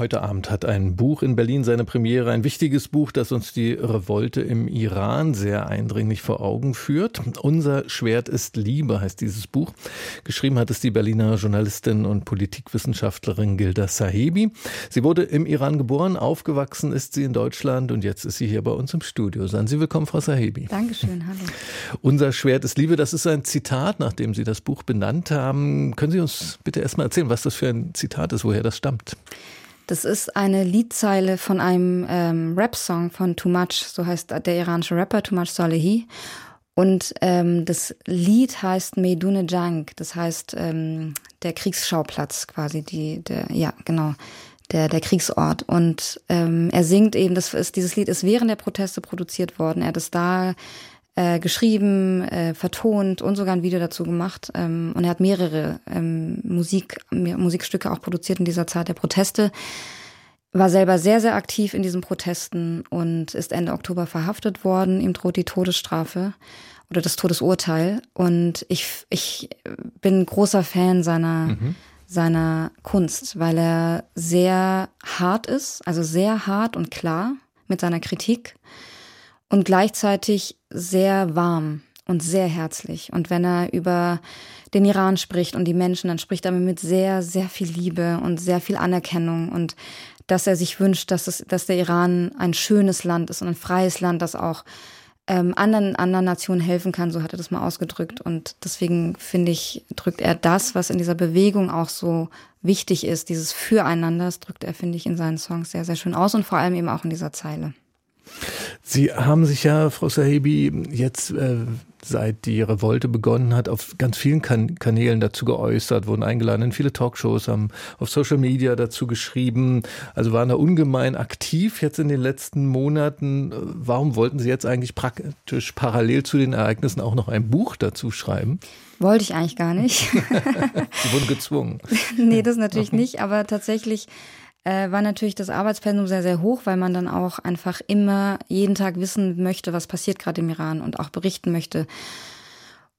Heute Abend hat ein Buch in Berlin seine Premiere, ein wichtiges Buch, das uns die Revolte im Iran sehr eindringlich vor Augen führt. Unser Schwert ist Liebe heißt dieses Buch. Geschrieben hat es die Berliner Journalistin und Politikwissenschaftlerin Gilda Sahebi. Sie wurde im Iran geboren, aufgewachsen ist sie in Deutschland und jetzt ist sie hier bei uns im Studio. Seien Sie willkommen, Frau Sahebi. Dankeschön, hallo. Unser Schwert ist Liebe, das ist ein Zitat, nachdem Sie das Buch benannt haben. Können Sie uns bitte erstmal erzählen, was das für ein Zitat ist, woher das stammt? Das ist eine Liedzeile von einem ähm, Rap-Song von Too Much, so heißt der iranische Rapper Too Much Salehi. Und ähm, das Lied heißt Meidune Jang, das heißt ähm, der Kriegsschauplatz quasi, die, der, ja, genau, der, der Kriegsort. Und ähm, er singt eben, das ist, dieses Lied ist während der Proteste produziert worden. Er hat es da äh, geschrieben, äh, vertont und sogar ein Video dazu gemacht. Ähm, und er hat mehrere ähm, Musik, Musikstücke auch produziert in dieser Zeit der Proteste. War selber sehr, sehr aktiv in diesen Protesten und ist Ende Oktober verhaftet worden. Ihm droht die Todesstrafe oder das Todesurteil. Und ich, ich bin großer Fan seiner, mhm. seiner Kunst, weil er sehr hart ist, also sehr hart und klar mit seiner Kritik und gleichzeitig sehr warm und sehr herzlich. Und wenn er über den Iran spricht und die Menschen, dann spricht er mit sehr, sehr viel Liebe und sehr viel Anerkennung und dass er sich wünscht, dass, es, dass der Iran ein schönes Land ist und ein freies Land, das auch ähm, anderen, anderen Nationen helfen kann, so hat er das mal ausgedrückt. Und deswegen finde ich, drückt er das, was in dieser Bewegung auch so wichtig ist, dieses Füreinander, das drückt er, finde ich, in seinen Songs sehr, sehr schön aus und vor allem eben auch in dieser Zeile. Sie haben sich ja, Frau Sahebi, jetzt äh, seit die Revolte begonnen hat, auf ganz vielen kan Kanälen dazu geäußert, wurden eingeladen in viele Talkshows, haben auf Social Media dazu geschrieben, also waren da ungemein aktiv jetzt in den letzten Monaten. Warum wollten Sie jetzt eigentlich praktisch parallel zu den Ereignissen auch noch ein Buch dazu schreiben? Wollte ich eigentlich gar nicht. Sie wurden gezwungen. nee, das natürlich nicht, aber tatsächlich äh, war natürlich das Arbeitspensum sehr, sehr hoch, weil man dann auch einfach immer jeden Tag wissen möchte, was passiert gerade im Iran und auch berichten möchte.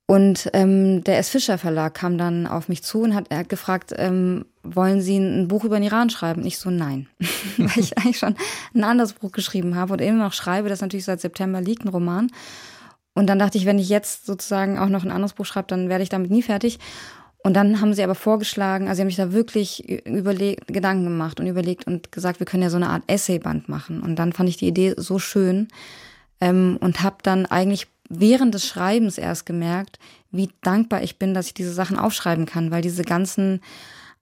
Und ähm, der S. Fischer Verlag kam dann auf mich zu und hat, er gefragt, ähm, wollen Sie ein Buch über den Iran schreiben? Ich so, nein. Weil ich eigentlich schon ein anderes Buch geschrieben habe und immer noch schreibe, das natürlich seit September liegt, ein Roman. Und dann dachte ich, wenn ich jetzt sozusagen auch noch ein anderes Buch schreibe, dann werde ich damit nie fertig. Und dann haben sie aber vorgeschlagen, also sie haben sich da wirklich überlegt, Gedanken gemacht und überlegt und gesagt, wir können ja so eine Art Essayband machen. Und dann fand ich die Idee so schön ähm, und habe dann eigentlich während des Schreibens erst gemerkt, wie dankbar ich bin, dass ich diese Sachen aufschreiben kann, weil diese ganzen,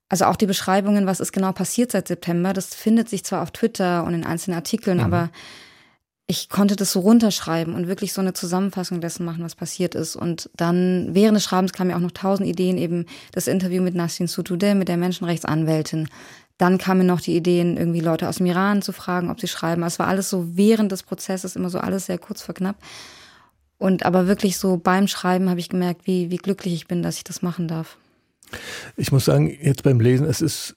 also auch die Beschreibungen, was ist genau passiert seit September, das findet sich zwar auf Twitter und in einzelnen Artikeln, mhm. aber ich konnte das so runterschreiben und wirklich so eine Zusammenfassung dessen machen, was passiert ist. Und dann während des Schreibens kamen ja auch noch tausend Ideen, eben das Interview mit Nasrin Sotoudeh, mit der Menschenrechtsanwältin. Dann kamen noch die Ideen, irgendwie Leute aus dem Iran zu fragen, ob sie schreiben. Es war alles so während des Prozesses immer so alles sehr kurz vor knapp. Und aber wirklich so beim Schreiben habe ich gemerkt, wie, wie glücklich ich bin, dass ich das machen darf. Ich muss sagen, jetzt beim Lesen, es ist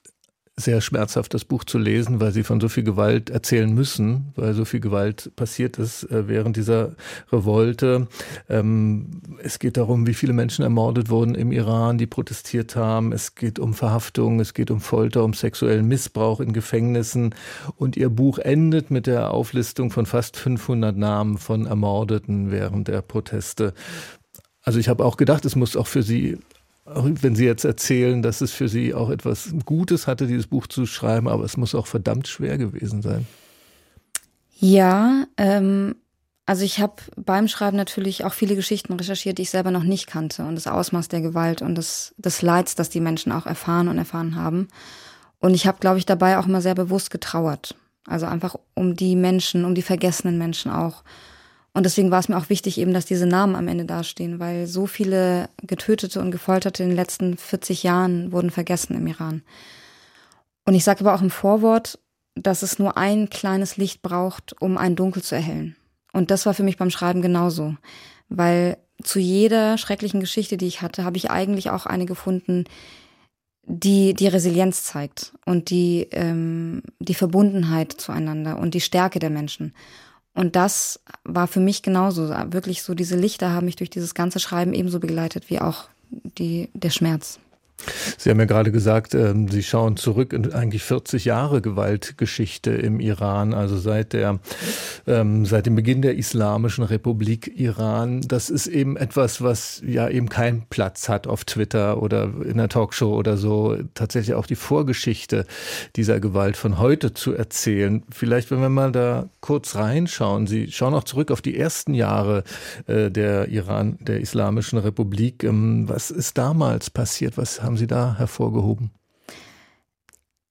sehr schmerzhaft, das Buch zu lesen, weil sie von so viel Gewalt erzählen müssen, weil so viel Gewalt passiert ist äh, während dieser Revolte. Ähm, es geht darum, wie viele Menschen ermordet wurden im Iran, die protestiert haben. Es geht um Verhaftung, es geht um Folter, um sexuellen Missbrauch in Gefängnissen. Und ihr Buch endet mit der Auflistung von fast 500 Namen von Ermordeten während der Proteste. Also ich habe auch gedacht, es muss auch für Sie wenn Sie jetzt erzählen, dass es für Sie auch etwas Gutes hatte, dieses Buch zu schreiben, aber es muss auch verdammt schwer gewesen sein. Ja, ähm, also ich habe beim Schreiben natürlich auch viele Geschichten recherchiert, die ich selber noch nicht kannte und das Ausmaß der Gewalt und des, des Leids, das die Menschen auch erfahren und erfahren haben. Und ich habe, glaube ich, dabei auch immer sehr bewusst getrauert. Also einfach um die Menschen, um die vergessenen Menschen auch und deswegen war es mir auch wichtig, eben, dass diese Namen am Ende dastehen, weil so viele Getötete und Gefolterte in den letzten 40 Jahren wurden vergessen im Iran. Und ich sage aber auch im Vorwort, dass es nur ein kleines Licht braucht, um ein Dunkel zu erhellen. Und das war für mich beim Schreiben genauso, weil zu jeder schrecklichen Geschichte, die ich hatte, habe ich eigentlich auch eine gefunden, die die Resilienz zeigt und die ähm, die Verbundenheit zueinander und die Stärke der Menschen. Und das war für mich genauso. Wirklich so, diese Lichter haben mich durch dieses ganze Schreiben ebenso begleitet wie auch die, der Schmerz. Sie haben ja gerade gesagt, ähm, Sie schauen zurück in eigentlich 40 Jahre Gewaltgeschichte im Iran, also seit der, ähm, seit dem Beginn der Islamischen Republik Iran. Das ist eben etwas, was ja eben keinen Platz hat auf Twitter oder in der Talkshow oder so. Tatsächlich auch die Vorgeschichte dieser Gewalt von heute zu erzählen. Vielleicht, wenn wir mal da kurz reinschauen. Sie schauen auch zurück auf die ersten Jahre äh, der Iran, der Islamischen Republik. Ähm, was ist damals passiert? Was haben Sie da hervorgehoben?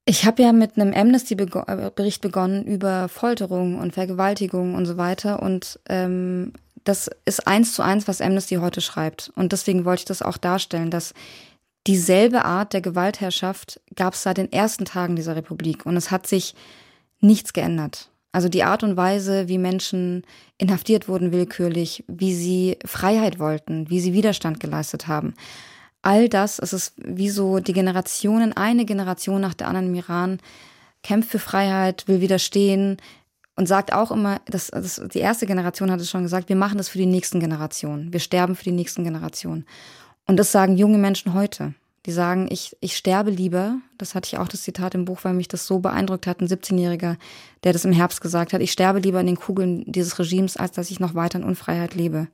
Ich habe ja mit einem Amnesty-Bericht begonnen über Folterung und Vergewaltigung und so weiter. Und ähm, das ist eins zu eins, was Amnesty heute schreibt. Und deswegen wollte ich das auch darstellen, dass dieselbe Art der Gewaltherrschaft gab es seit den ersten Tagen dieser Republik. Und es hat sich nichts geändert. Also die Art und Weise, wie Menschen inhaftiert wurden willkürlich, wie sie Freiheit wollten, wie sie Widerstand geleistet haben all das, es ist wie so die Generationen, eine Generation nach der anderen im Iran kämpft für Freiheit, will widerstehen und sagt auch immer, dass, dass die erste Generation hat es schon gesagt, wir machen das für die nächsten Generationen, wir sterben für die nächsten Generationen. Und das sagen junge Menschen heute. Die sagen, ich, ich sterbe lieber, das hatte ich auch das Zitat im Buch, weil mich das so beeindruckt hat, ein 17-Jähriger, der das im Herbst gesagt hat, ich sterbe lieber in den Kugeln dieses Regimes, als dass ich noch weiter in Unfreiheit lebe.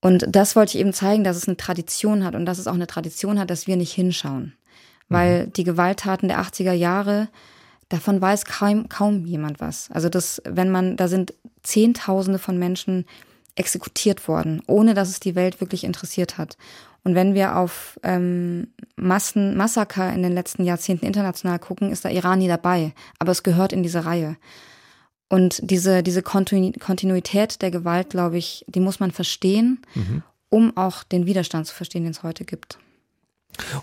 Und das wollte ich eben zeigen, dass es eine Tradition hat und dass es auch eine Tradition hat, dass wir nicht hinschauen. Weil mhm. die Gewalttaten der 80er Jahre, davon weiß kaum, kaum jemand was. Also das, wenn man, da sind Zehntausende von Menschen exekutiert worden, ohne dass es die Welt wirklich interessiert hat. Und wenn wir auf ähm, Massen, Massaker in den letzten Jahrzehnten international gucken, ist da Iran nie dabei. Aber es gehört in diese Reihe. Und diese, diese Kontinuität der Gewalt, glaube ich, die muss man verstehen, mhm. um auch den Widerstand zu verstehen, den es heute gibt.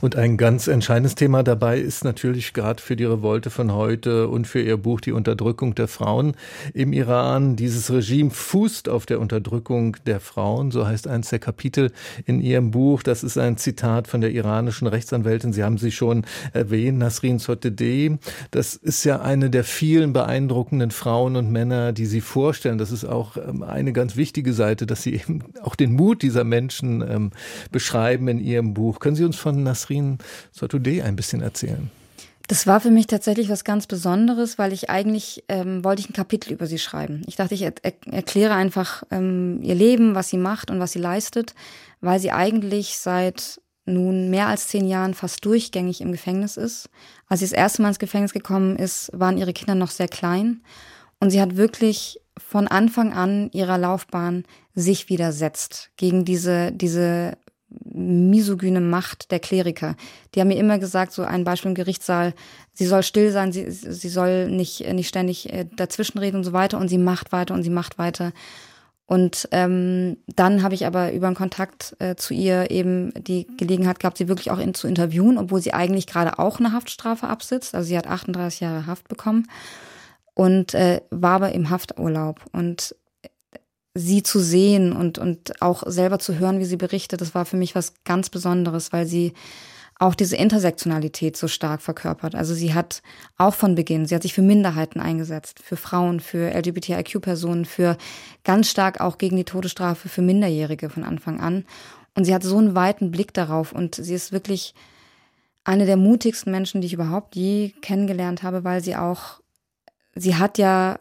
Und ein ganz entscheidendes Thema dabei ist natürlich gerade für die Revolte von heute und für Ihr Buch die Unterdrückung der Frauen im Iran. Dieses Regime fußt auf der Unterdrückung der Frauen, so heißt eins der Kapitel in Ihrem Buch. Das ist ein Zitat von der iranischen Rechtsanwältin. Sie haben sie schon erwähnt, Nasrin Sotoudeh. Das ist ja eine der vielen beeindruckenden Frauen und Männer, die Sie vorstellen. Das ist auch ähm, eine ganz wichtige Seite, dass Sie eben auch den Mut dieser Menschen ähm, beschreiben in Ihrem Buch. Können Sie uns von Nasrin Sotoudeh ein bisschen erzählen? Das war für mich tatsächlich was ganz Besonderes, weil ich eigentlich ähm, wollte ich ein Kapitel über sie schreiben. Ich dachte, ich er erkläre einfach ähm, ihr Leben, was sie macht und was sie leistet, weil sie eigentlich seit nun mehr als zehn Jahren fast durchgängig im Gefängnis ist. Als sie das erste Mal ins Gefängnis gekommen ist, waren ihre Kinder noch sehr klein und sie hat wirklich von Anfang an ihrer Laufbahn sich widersetzt gegen diese diese misogyne Macht der Kleriker. Die haben mir immer gesagt, so ein Beispiel im Gerichtssaal, sie soll still sein, sie, sie soll nicht, nicht ständig äh, dazwischenreden und so weiter und sie macht weiter und sie macht weiter. Und ähm, dann habe ich aber über einen Kontakt äh, zu ihr eben die Gelegenheit gehabt, sie wirklich auch in, zu interviewen, obwohl sie eigentlich gerade auch eine Haftstrafe absitzt. Also sie hat 38 Jahre Haft bekommen und äh, war aber im Hafturlaub. Und sie zu sehen und, und auch selber zu hören, wie sie berichtet, das war für mich was ganz Besonderes, weil sie auch diese Intersektionalität so stark verkörpert. Also sie hat auch von Beginn, sie hat sich für Minderheiten eingesetzt, für Frauen, für LGBTIQ-Personen, für ganz stark auch gegen die Todesstrafe für Minderjährige von Anfang an. Und sie hat so einen weiten Blick darauf und sie ist wirklich eine der mutigsten Menschen, die ich überhaupt je kennengelernt habe, weil sie auch, sie hat ja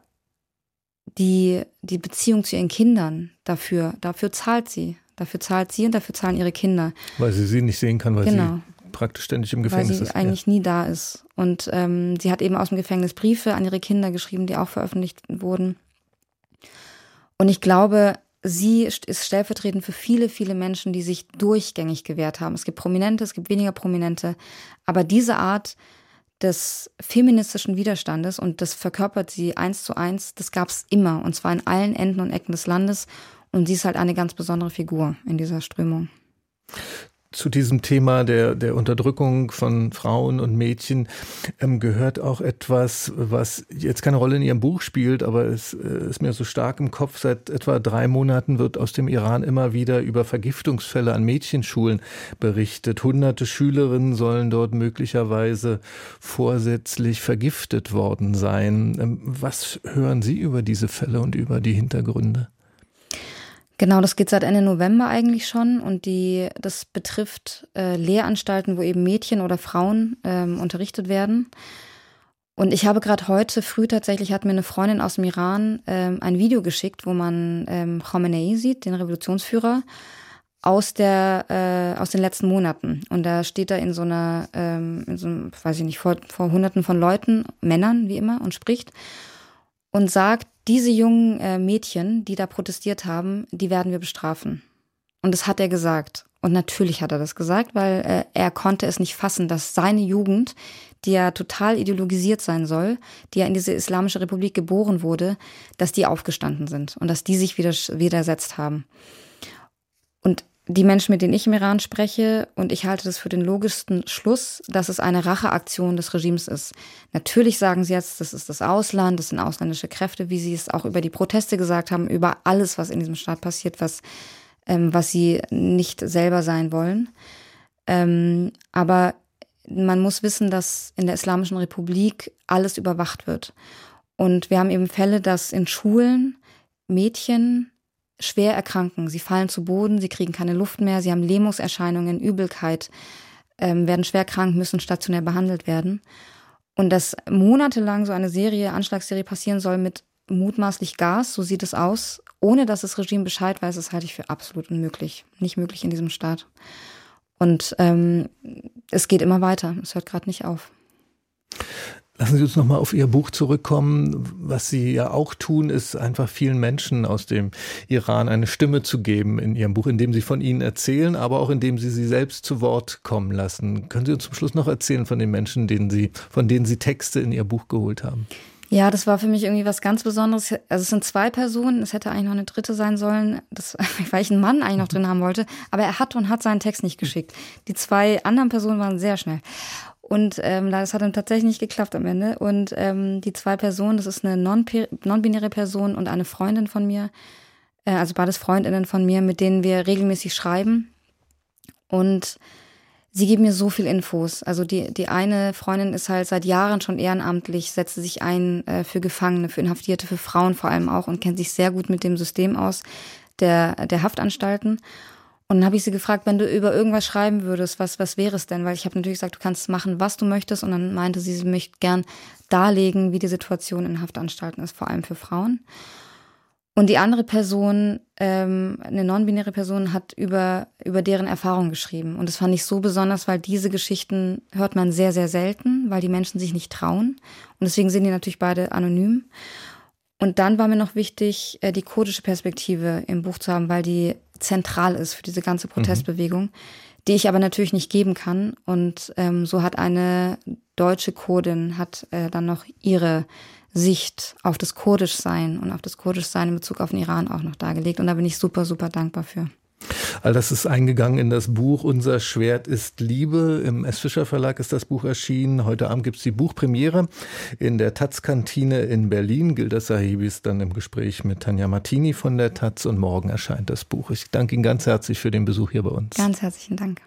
die, die Beziehung zu ihren Kindern dafür, dafür zahlt sie. Dafür zahlt sie und dafür zahlen ihre Kinder. Weil sie sie nicht sehen kann, weil genau. sie praktisch ständig im Gefängnis ist. Weil sie ist, eigentlich ja. nie da ist. Und ähm, sie hat eben aus dem Gefängnis Briefe an ihre Kinder geschrieben, die auch veröffentlicht wurden. Und ich glaube, sie ist stellvertretend für viele, viele Menschen, die sich durchgängig gewehrt haben. Es gibt Prominente, es gibt weniger Prominente. Aber diese Art des feministischen Widerstandes und das verkörpert sie eins zu eins, das gab es immer und zwar in allen Enden und Ecken des Landes. Und sie ist halt eine ganz besondere Figur in dieser Strömung zu diesem Thema der, der Unterdrückung von Frauen und Mädchen ähm, gehört auch etwas, was jetzt keine Rolle in Ihrem Buch spielt, aber es äh, ist mir so stark im Kopf. Seit etwa drei Monaten wird aus dem Iran immer wieder über Vergiftungsfälle an Mädchenschulen berichtet. Hunderte Schülerinnen sollen dort möglicherweise vorsätzlich vergiftet worden sein. Ähm, was hören Sie über diese Fälle und über die Hintergründe? Genau, das geht seit Ende November eigentlich schon und die, das betrifft äh, Lehranstalten, wo eben Mädchen oder Frauen ähm, unterrichtet werden. Und ich habe gerade heute früh tatsächlich hat mir eine Freundin aus dem Iran ähm, ein Video geschickt, wo man ähm, Khamenei sieht, den Revolutionsführer, aus der äh, aus den letzten Monaten. Und da steht er in so einer, ähm, in so einem, weiß ich nicht, vor, vor Hunderten von Leuten, Männern wie immer, und spricht und sagt, diese jungen äh, Mädchen, die da protestiert haben, die werden wir bestrafen. Und das hat er gesagt. Und natürlich hat er das gesagt, weil äh, er konnte es nicht fassen, dass seine Jugend, die ja total ideologisiert sein soll, die ja in diese Islamische Republik geboren wurde, dass die aufgestanden sind und dass die sich wieder widersetzt haben. Und die Menschen, mit denen ich im Iran spreche, und ich halte das für den logischsten Schluss, dass es eine Racheaktion des Regimes ist. Natürlich sagen sie jetzt, das ist das Ausland, das sind ausländische Kräfte, wie sie es auch über die Proteste gesagt haben, über alles, was in diesem Staat passiert, was, ähm, was sie nicht selber sein wollen. Ähm, aber man muss wissen, dass in der Islamischen Republik alles überwacht wird. Und wir haben eben Fälle, dass in Schulen Mädchen schwer erkranken. Sie fallen zu Boden, sie kriegen keine Luft mehr, sie haben Lähmungserscheinungen, Übelkeit, ähm, werden schwer krank, müssen stationär behandelt werden. Und dass monatelang so eine Serie, Anschlagsserie passieren soll mit mutmaßlich Gas, so sieht es aus, ohne dass das Regime Bescheid weiß, das halte ich für absolut unmöglich. Nicht möglich in diesem Staat. Und ähm, es geht immer weiter, es hört gerade nicht auf. Lassen Sie uns nochmal auf Ihr Buch zurückkommen. Was Sie ja auch tun, ist einfach vielen Menschen aus dem Iran eine Stimme zu geben in Ihrem Buch, indem Sie von ihnen erzählen, aber auch indem Sie sie selbst zu Wort kommen lassen. Können Sie uns zum Schluss noch erzählen von den Menschen, denen Sie, von denen Sie Texte in Ihr Buch geholt haben? Ja, das war für mich irgendwie was ganz Besonderes. Also es sind zwei Personen, es hätte eigentlich noch eine dritte sein sollen, das, weil ich einen Mann eigentlich noch drin haben wollte, aber er hat und hat seinen Text nicht geschickt. Die zwei anderen Personen waren sehr schnell. Und ähm, das hat dann tatsächlich nicht geklappt am Ende. Und ähm, die zwei Personen, das ist eine non-binäre Person und eine Freundin von mir, äh, also beides Freundinnen von mir, mit denen wir regelmäßig schreiben. Und sie geben mir so viel Infos. Also die, die eine Freundin ist halt seit Jahren schon ehrenamtlich, setzt sich ein äh, für Gefangene, für Inhaftierte, für Frauen vor allem auch und kennt sich sehr gut mit dem System aus der, der Haftanstalten. Und dann habe ich sie gefragt, wenn du über irgendwas schreiben würdest, was, was wäre es denn? Weil ich habe natürlich gesagt, du kannst machen, was du möchtest. Und dann meinte sie, sie möchte gern darlegen, wie die Situation in Haftanstalten ist, vor allem für Frauen. Und die andere Person, ähm, eine non-binäre Person, hat über, über deren Erfahrung geschrieben. Und das fand ich so besonders, weil diese Geschichten hört man sehr, sehr selten, weil die Menschen sich nicht trauen. Und deswegen sind die natürlich beide anonym. Und dann war mir noch wichtig, äh, die kurdische Perspektive im Buch zu haben, weil die zentral ist für diese ganze Protestbewegung, mhm. die ich aber natürlich nicht geben kann. Und ähm, so hat eine deutsche Kurdin hat äh, dann noch ihre Sicht auf das Kurdischsein und auf das Kurdischsein in Bezug auf den Iran auch noch dargelegt. Und da bin ich super, super dankbar für. All das ist eingegangen in das Buch Unser Schwert ist Liebe. Im S. Fischer Verlag ist das Buch erschienen. Heute Abend gibt es die Buchpremiere in der Taz-Kantine in Berlin. Gilda Sahibi ist dann im Gespräch mit Tanja Martini von der Taz und morgen erscheint das Buch. Ich danke Ihnen ganz herzlich für den Besuch hier bei uns. Ganz herzlichen Dank.